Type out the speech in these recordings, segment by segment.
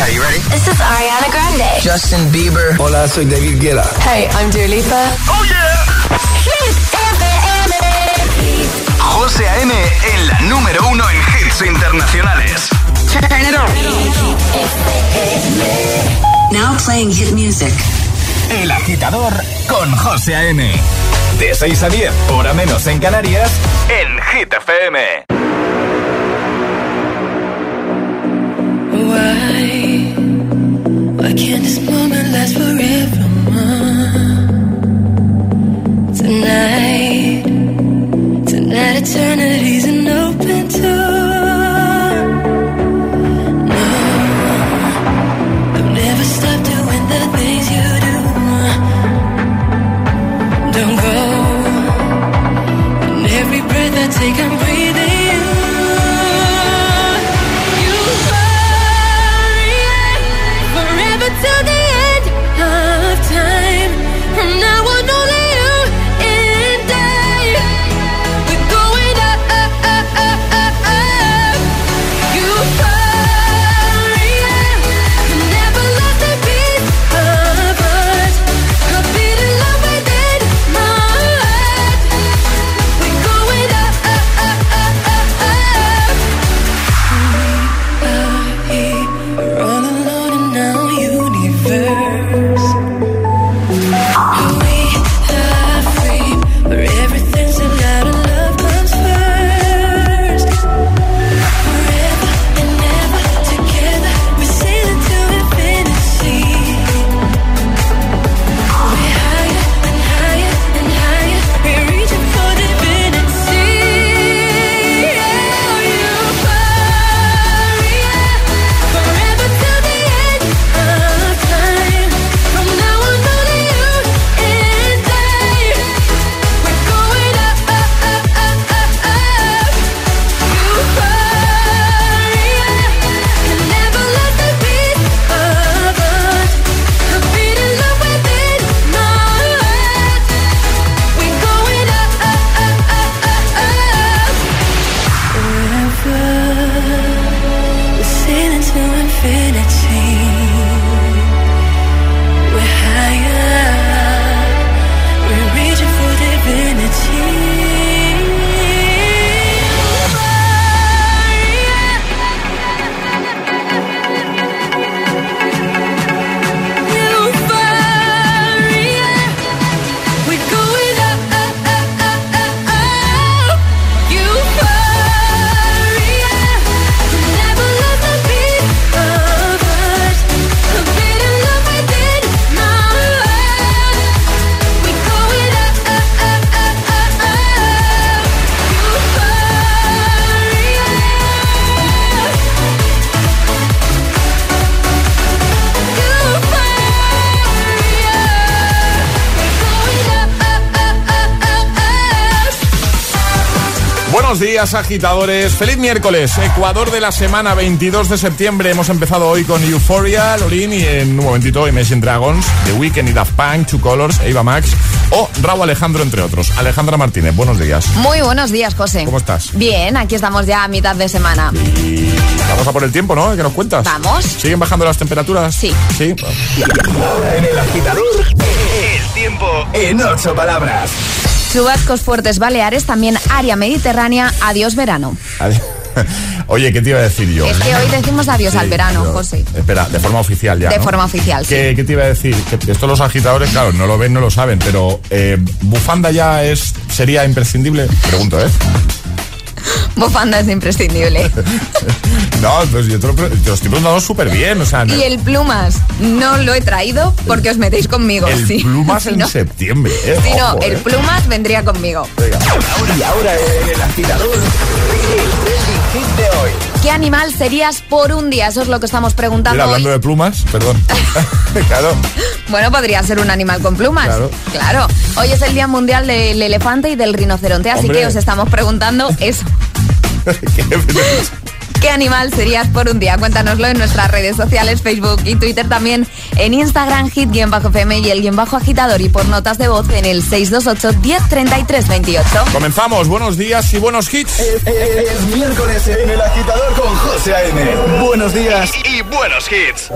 Okay, you ready? This is Ariana Grande. Justin Bieber. Hola, soy David Guetta. Hey, I'm Dua Lipa. Oh yeah. Hit FM. José A.M. en la número uno en hits internacionales. Turn it on. Now playing hit music. El agitador con José A.M. De 6 a 10, hora menos en Canarias, en Hit FM. Why? Why can't this moment last forever? Tonight, días, agitadores. Feliz miércoles, Ecuador de la semana 22 de septiembre. Hemos empezado hoy con Euphoria, Lorin y en un momentito Imagine Dragons, The Weeknd y Daft Punk, Two Colors, Eva Max o Raúl Alejandro, entre otros. Alejandra Martínez, buenos días. Muy buenos días, José. ¿Cómo estás? Bien, aquí estamos ya a mitad de semana. Y vamos a por el tiempo, ¿no? ¿Qué nos cuentas? Vamos. ¿Siguen bajando las temperaturas? Sí. Sí. Ahora en el agitador, el tiempo en ocho palabras. Chubascos fuertes Baleares, también área mediterránea, adiós verano. Oye, ¿qué te iba a decir yo? Es que hoy decimos adiós Sí, al verano, pero- José. Espera, de forma oficial ya. De ¿no? forma oficial, sí. ¿Qué, qué te iba a decir? Que esto los agitadores, claro, no lo ven, no lo saben, pero eh, bufanda ya es sería imprescindible. Pregunto, ¿eh? Bufanda es imprescindible. No, pues yo te lo, te lo estoy preguntando súper bien, o sea, y el plumas no lo he traído porque os metéis conmigo. el sí. plumas Si en no- septiembre, ¿eh? Si no, Ojo, el ¿eh? plumas vendría conmigo. Venga. Y ahora en el agitador, hit de hoy. ¿Qué animal serías por un día? Eso es lo que estamos preguntando Mira, hablando hoy. de plumas, perdón. claro. Bueno, podría ser un animal con plumas. Claro. Claro. Hoy es el Día Mundial del Elefante y del Rinoceronte, así Hombre. que os estamos preguntando eso. ¿Qué? ¿Qué animal serías por un día? Cuéntanoslo en nuestras redes sociales, Facebook y Twitter también, en Instagram, hit-fm y el guion bajo agitador y por notas de voz en el 628 1033 28. Comenzamos, buenos días y buenos hits. Es miércoles en el agitador con José A.M. Buenos días y, y buenos hits.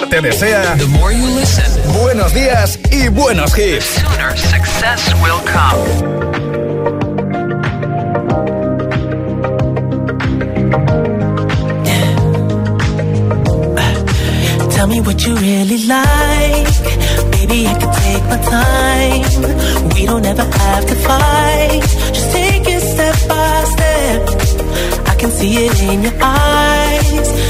Agitador te desea buenos días y buenos hits. Sooner success will come. Tell me what you really like. Baby, I can take my time. We don't ever have to fight. Just take it step by step. I can see it in your eyes.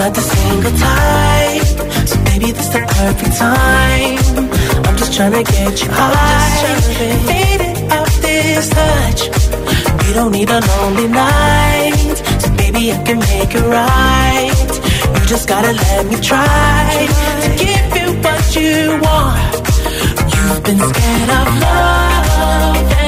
Not the single type, so baby, this the perfect time. I'm just trying to get you high, faded off this touch. We don't need a lonely night, so baby, I can make it right. You just gotta let me try to give you what you want. You've been scared of love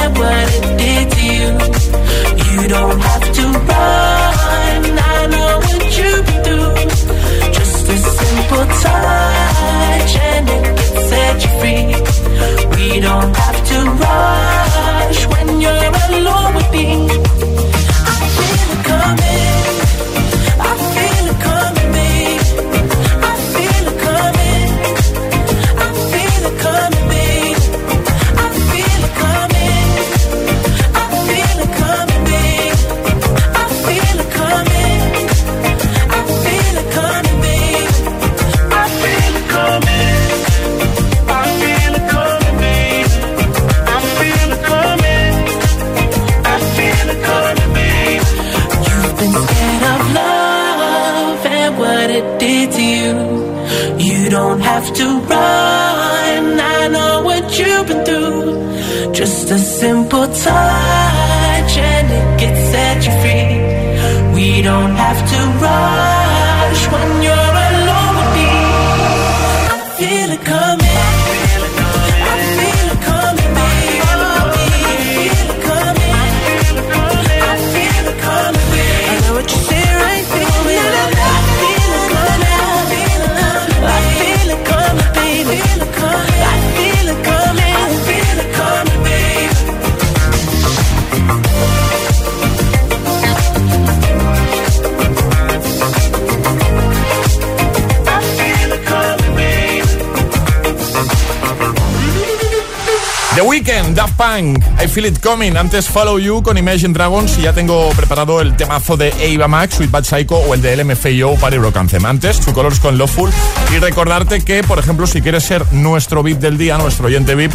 I Feel It Coming. Antes Follow You con Imagine Dragons y ya tengo preparado el temazo de Ava Max, Sweet Bad Psycho o el de LMFAO, Party Rock Anthem. Antes, Two Colors con Loveful. Y recordarte que, por ejemplo, si quieres ser nuestro VIP del día, nuestro oyente VIP,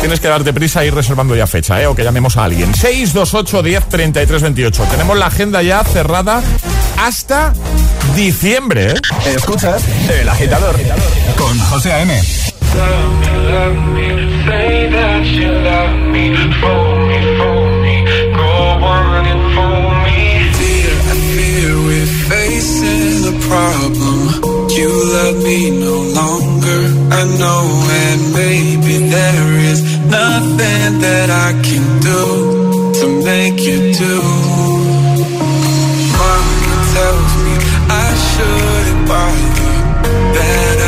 tienes que darte prisa e ir reservando ya fecha, ¿eh? O que llamemos a alguien. 628 10 33 28. Tenemos la agenda ya cerrada hasta diciembre, ¿eh? El Agitador con José A.M. love me, say that you love me, fool me, fool me, go on and fool me. I fear we're facing a problem. You love me no longer, I know, and maybe there is nothing that I can do to make you do. Tells me I shouldn't bother, that to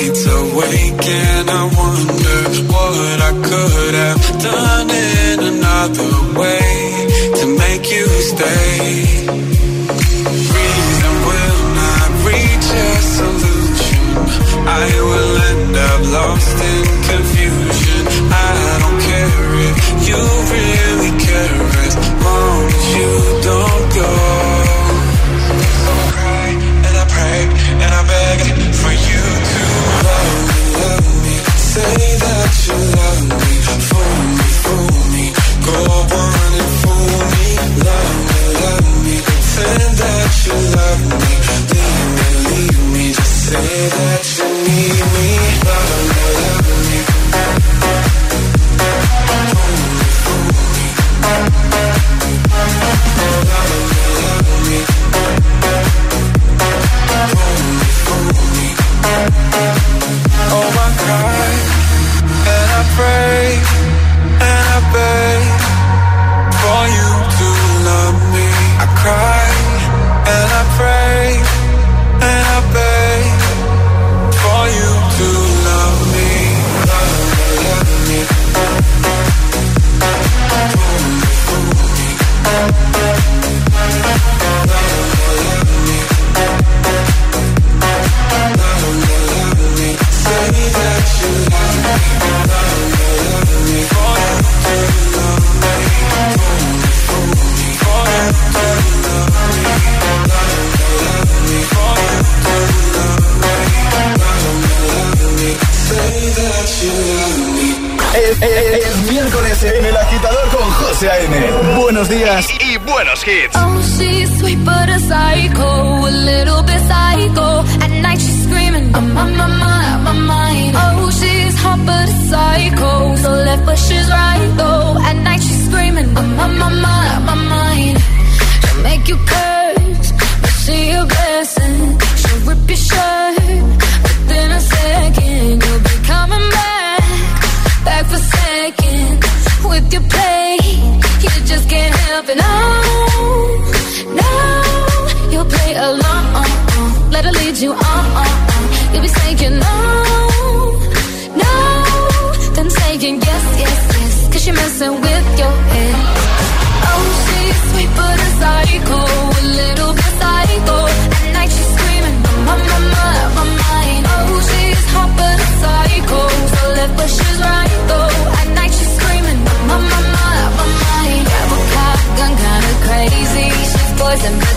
nights awake and I wonder What I could have done in another way To make you stay. Reason will not reach a solution. I will end up lost in confusion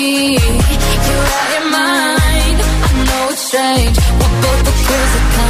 You're out of mind. I know it's strange. We're both the crazy kind.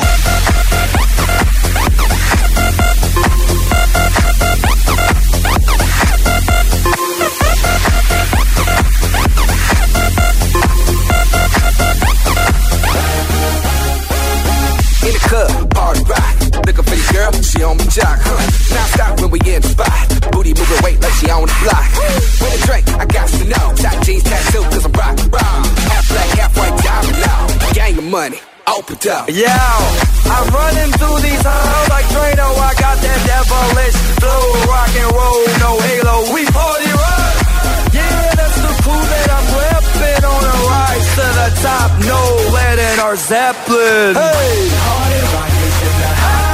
back. geeked out. Yeah, I'm running through these halls like Drano. I got that devilish flow, rock and roll, no halo. We party rock. Yeah, that's the crew that I'm repping on a rise to the top. No letting our Zeppelin. Hey, party rock is in the house.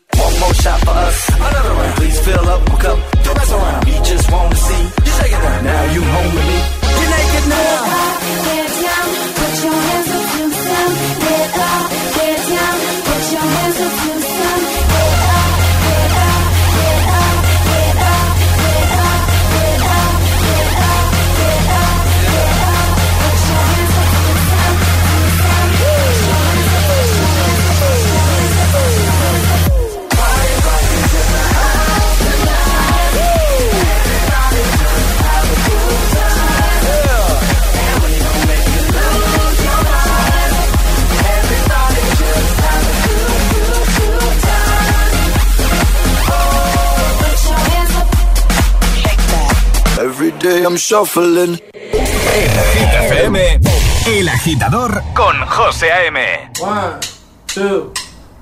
I'm shuffling. En Hit FM, El Agitador con José A.M. One, two,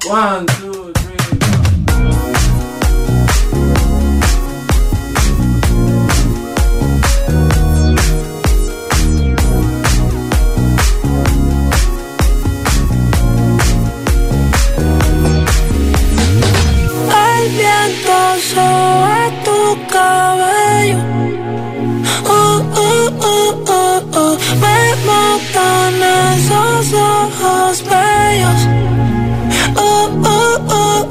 one, two, three. El viento sobre tu cabello. Uh, uh,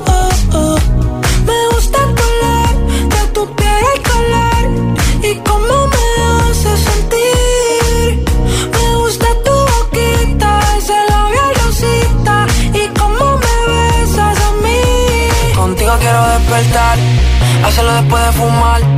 uh. Me gusta el color de tu piel al color y cómo me hace sentir. Me gusta tu boquita, ese labial rosita y cómo me besas a mí. Contigo quiero despertar, hacerlo después de fumar.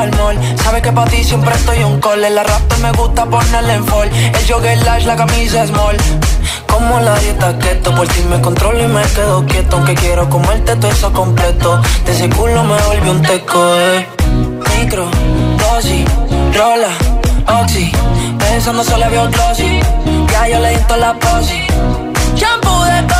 Pa'l mall. Sabes que pa' ti siempre estoy un call. La rap me gusta ponerle en fall. El jogger large, la camisa small. Como la dieta keto, por ti me controlo y me quedo quieto. Aunque quiero comerte todo eso completo. De ese culo me volvió un teco, eh. Micro, dosis, rola, oxi. Pensando solo vio glossy. Ya yo le di la posi. Shampoo de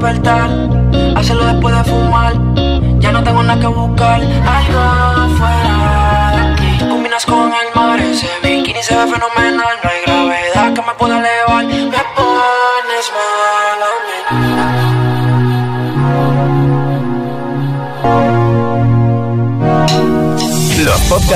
Despertar, hacerlo después de fumar. Ya no tengo nada que buscar,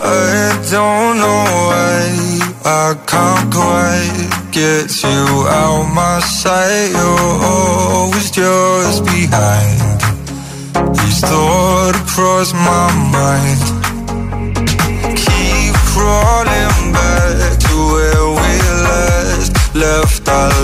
I don't know why I can't quite get you out my sight. You're always just behind. These thoughts cross my mind. Keep crawling back to where we last left our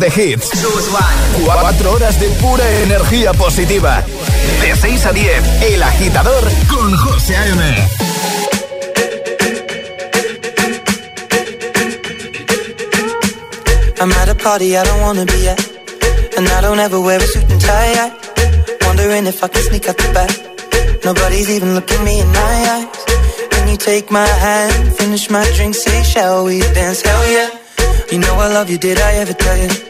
de hits. 4 horas de pura energía positiva. De 6 a 10, El Agitador con José A.M. I'm at a party I don't wanna be at. And I don't ever wear a suit and tie. Wondering if I can sneak out the back. Nobody's even looking me in my eyes. Can you take my hand, finish my drink, say, shall we dance? Hell yeah. You know I love you, did I ever tell you?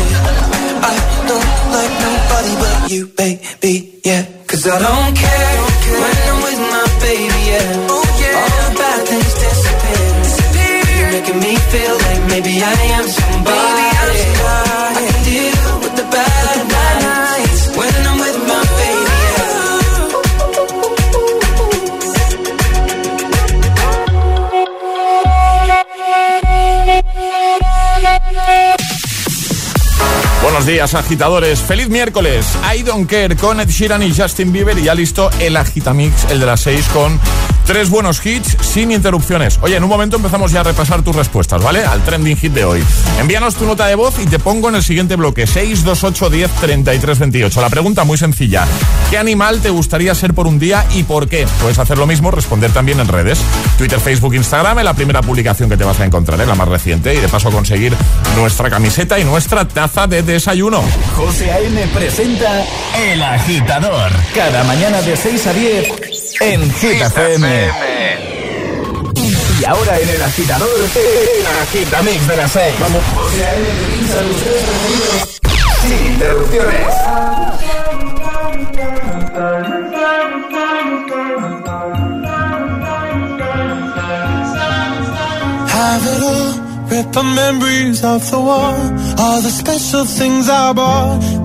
agitadores. Feliz miércoles. I don't care con Ed Sheeran y Justin Bieber. Y ya listo el agitamix, el de las 6, con tres buenos hits sin interrupciones. Oye, en un momento empezamos ya a repasar tus respuestas, ¿vale? Al trending hit de hoy. Envíanos tu nota de voz y te pongo en el siguiente bloque: 628 10 33 28. La pregunta muy sencilla: ¿Qué animal te gustaría ser por un día y por qué? Puedes hacer lo mismo, responder también en redes: Twitter, Facebook, Instagram, en la primera publicación que te vas a encontrar, ¿eh? la más reciente. Y de paso conseguir nuestra camiseta y nuestra taza de desayuno. José A.M. presenta El Agitador. Cada mañana de 6 a 10 en Hit FM. Y ahora en El Agitador, el Agitamix de las 6. Vamos. Sin interrupciones. Have it all, rip the memories of the war. All the special things I bought,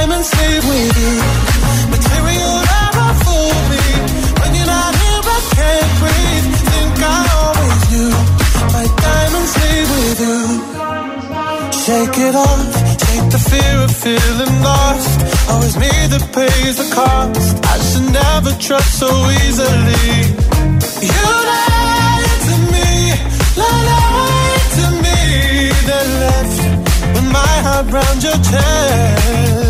Diamonds leave with you. Material never fool me. When you're not here, I can't breathe. Think I always knew. My leave with you. Shake it off. Take the fear of feeling lost. Always me that pays the cost. I should never trust so easily. You lied to me, lied to me, then left with my heart round your chest.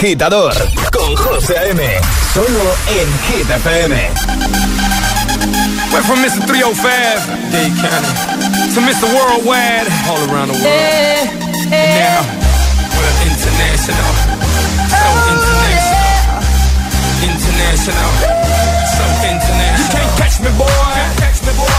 Agitador con José A.M. Solo en Hit FM. Went from Mr. 305, Dade County, to Mr. Worldwide, all around the world. And now, we're international. So oh, international. International. So international. You can't catch me, boy.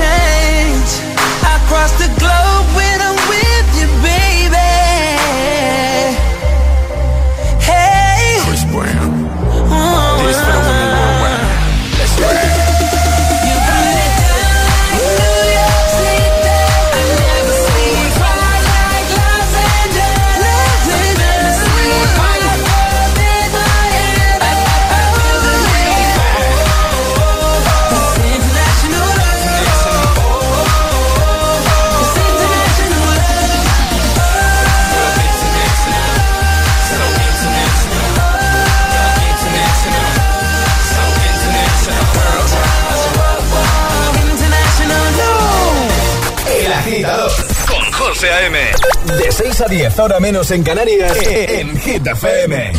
Change. 6 a 10, ahora menos en Canarias, en Hit FM.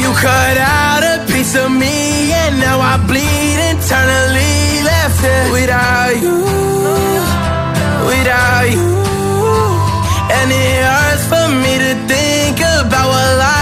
You cut out a piece of me and now I bleed internally left it without you, without you. And it hurts for me to think about what life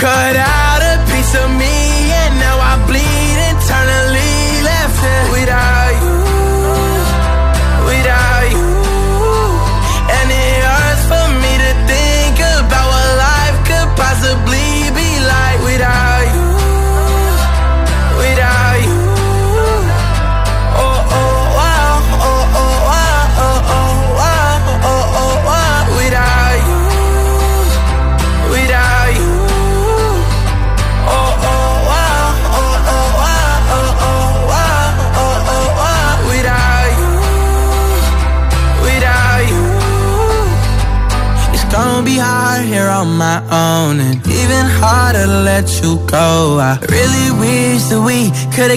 Cut out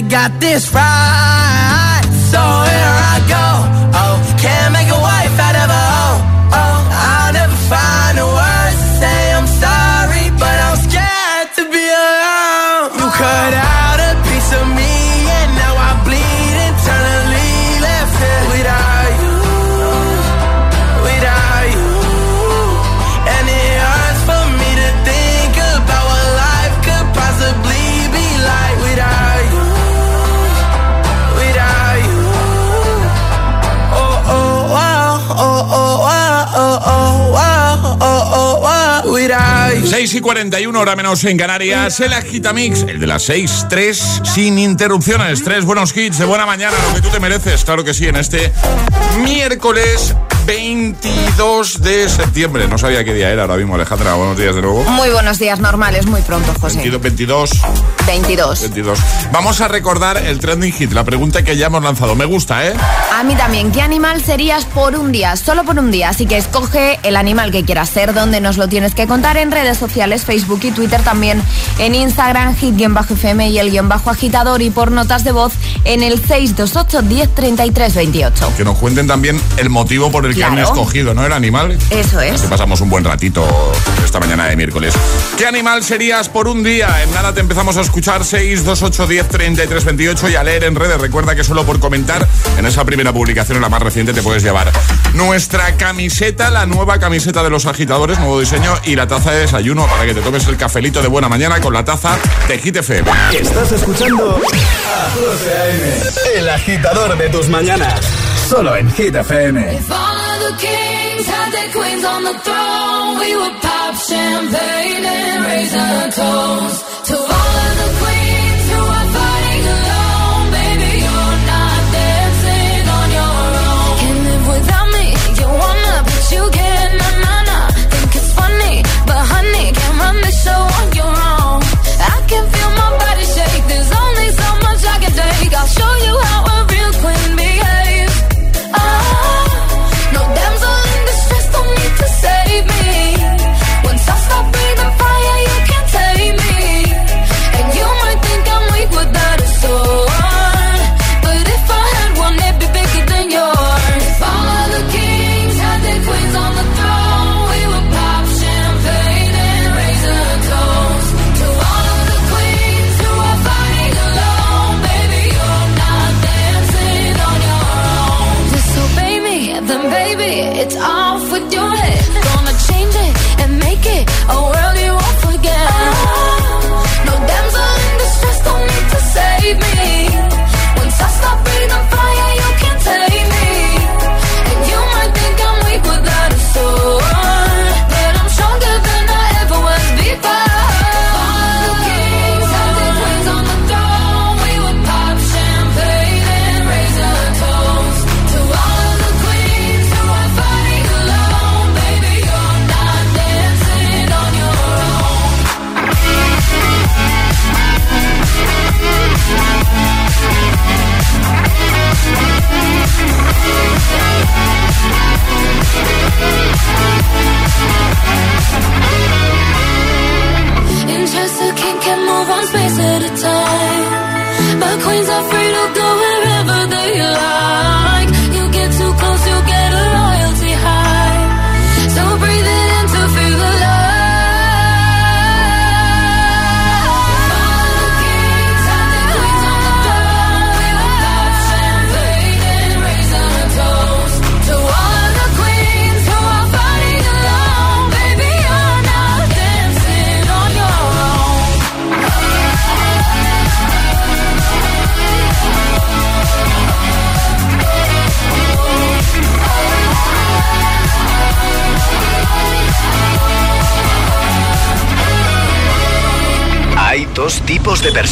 got this right. 41, hora menos en Canarias. El Agitamix, el de las 6, 3, sin interrupciones. Tres buenos hits de buena mañana, lo que tú te mereces. Claro que sí, en este miércoles 22 de septiembre. No sabía qué día era ahora mismo, Alejandra. Buenos días de nuevo. Muy buenos días, normales, muy pronto, José. 22, 22, 22. 22. Vamos a recordar el trending hit, la pregunta que ya hemos lanzado. Me gusta, ¿eh? A mí también. ¿Qué animal serías por un día? Solo por un día. Así que escoge el animal que quieras ser, donde nos lo tienes que contar en redes sociales Facebook y Twitter también en Instagram, hit-fm y el guion bajo agitador y por notas de voz en el 628 10 33 28. Que nos cuenten también el motivo por el que han escogido, ¿no? El animal. Eso es. Así pasamos un buen ratito esta mañana de miércoles. ¿Qué animal serías por un día? En nada te empezamos a escuchar 628 10 33 28 y a leer en redes. Recuerda que solo por comentar en esa primera publicación, en la más reciente, te puedes llevar nuestra camiseta, la nueva camiseta de los agitadores, nuevo diseño y la taza de desayuno para que te tomes el cafelito de buena mañana con la taza de Hit FM. Estás escuchando a José A.M., el agitador de tus mañanas. Solo en Hit FM. All show on your own. I can feel my body shake, there's only so much I can take. I'll show you how a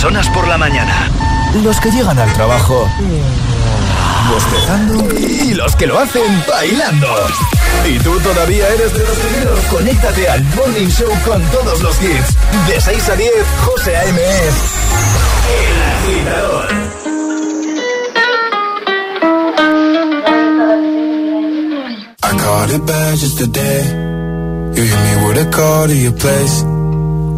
personas por la mañana. Los que llegan al trabajo bostezando y los que lo hacen bailando. Y tú todavía eres de los primeros. Conéctate al Morning Show con todos los hits. De 6 a 10, José A.M. es El Agitador. I caught it bad just today. You hit me with a call to your place.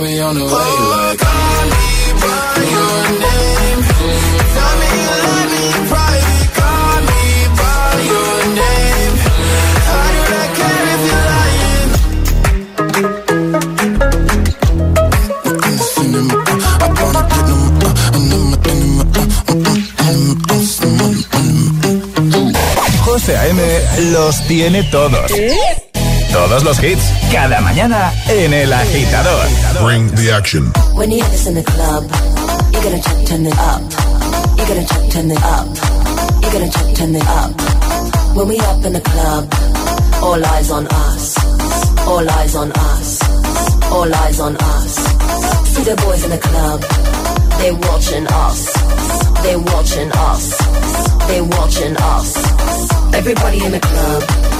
Be on the way. Like, call me by your name. Tell me you love me in private. Call me by your name. I do not care if you're lying. José A.M. los tiene todos. Todos los hits, cada mañana en El Agitador. Bring the action. When you have this in the club, you're gonna turn, turn it up. You're gonna turn, turn it up. You're gonna turn, turn it up. When we up in the club, all eyes on us. All eyes on us. All eyes on us. See the boys in the club, they watching us. They watching us. They watching us. Everybody in the club,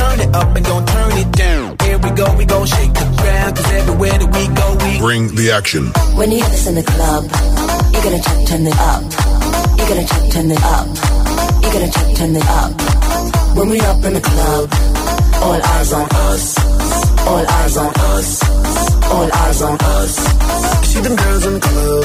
Turn it up and gon' turn it down. Here we go, we gon' shake the ground. Cause everywhere that we go, we Bring the action. When you have this in the club, you're gonna turn, turn it up. You're gonna turn, turn it up. You're gonna turn, turn it up. When we up in the club, all eyes on us. All eyes on us. All eyes on us. See them girls in the club,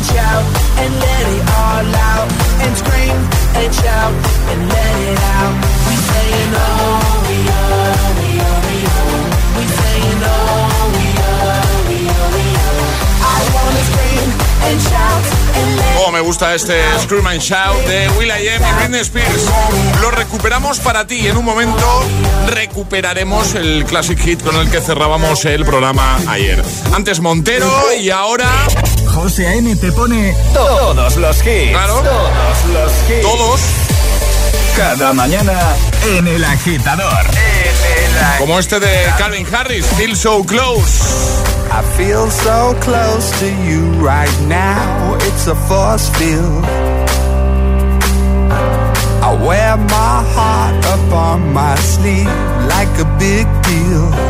and shout and let it all out. And scream and shout and let it out. We saying oh, we we we. We saying we we we. I wanna scream and shout and let me gusta este Scream and Shout de Will I Am y Britney Spears. Lo recuperamos para ti. En un momento recuperaremos el classic hit con el que cerrábamos el programa ayer. Antes Montero y ahora... José A.M. te pone todos los hits. Claro. Todos los hits. Todos. Cada mañana en El Agitador. En El Como este de Calvin Harris, Feel So Close. I feel so close to you right now. It's a force field. I wear my heart up on my sleeve like a big deal.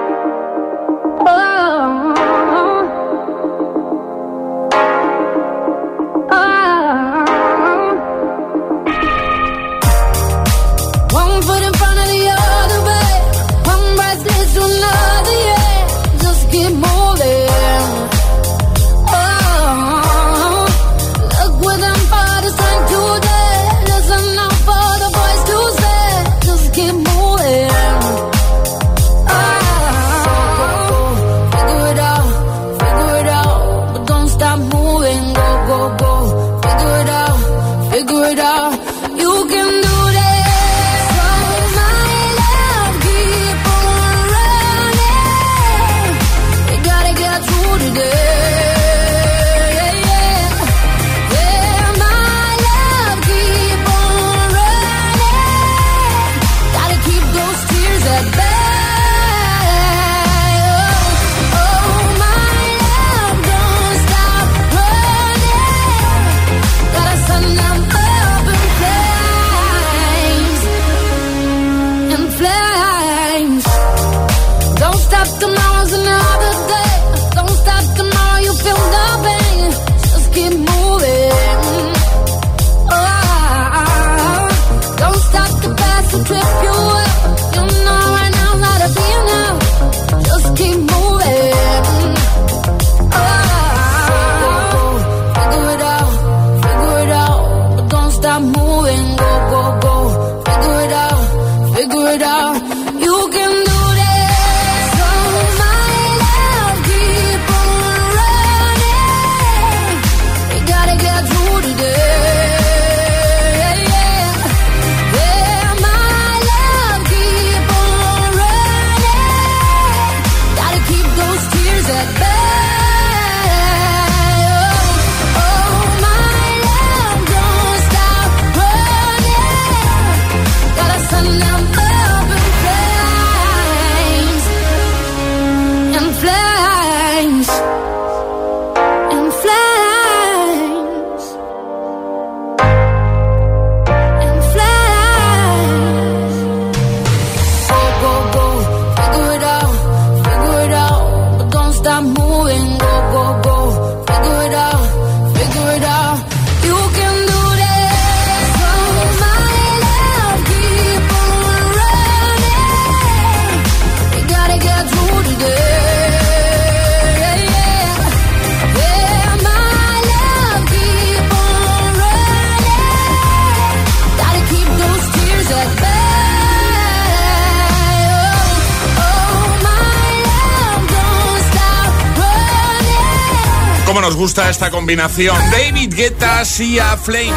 gusta esta combinación. David Guetta, Sia Flames.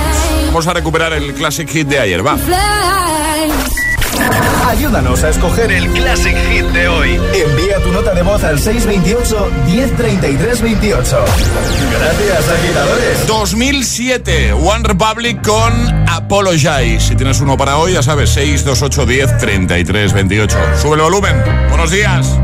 Vamos a recuperar el Classic Hit de ayer, va. Ayúdanos a escoger el Classic Hit de hoy. Envía tu nota de voz al 628 103328. Gracias, agitadores. 2007, One Republic con Apologize. Si tienes uno para hoy, ya sabes, 628 103328. Sube el volumen. Buenos días.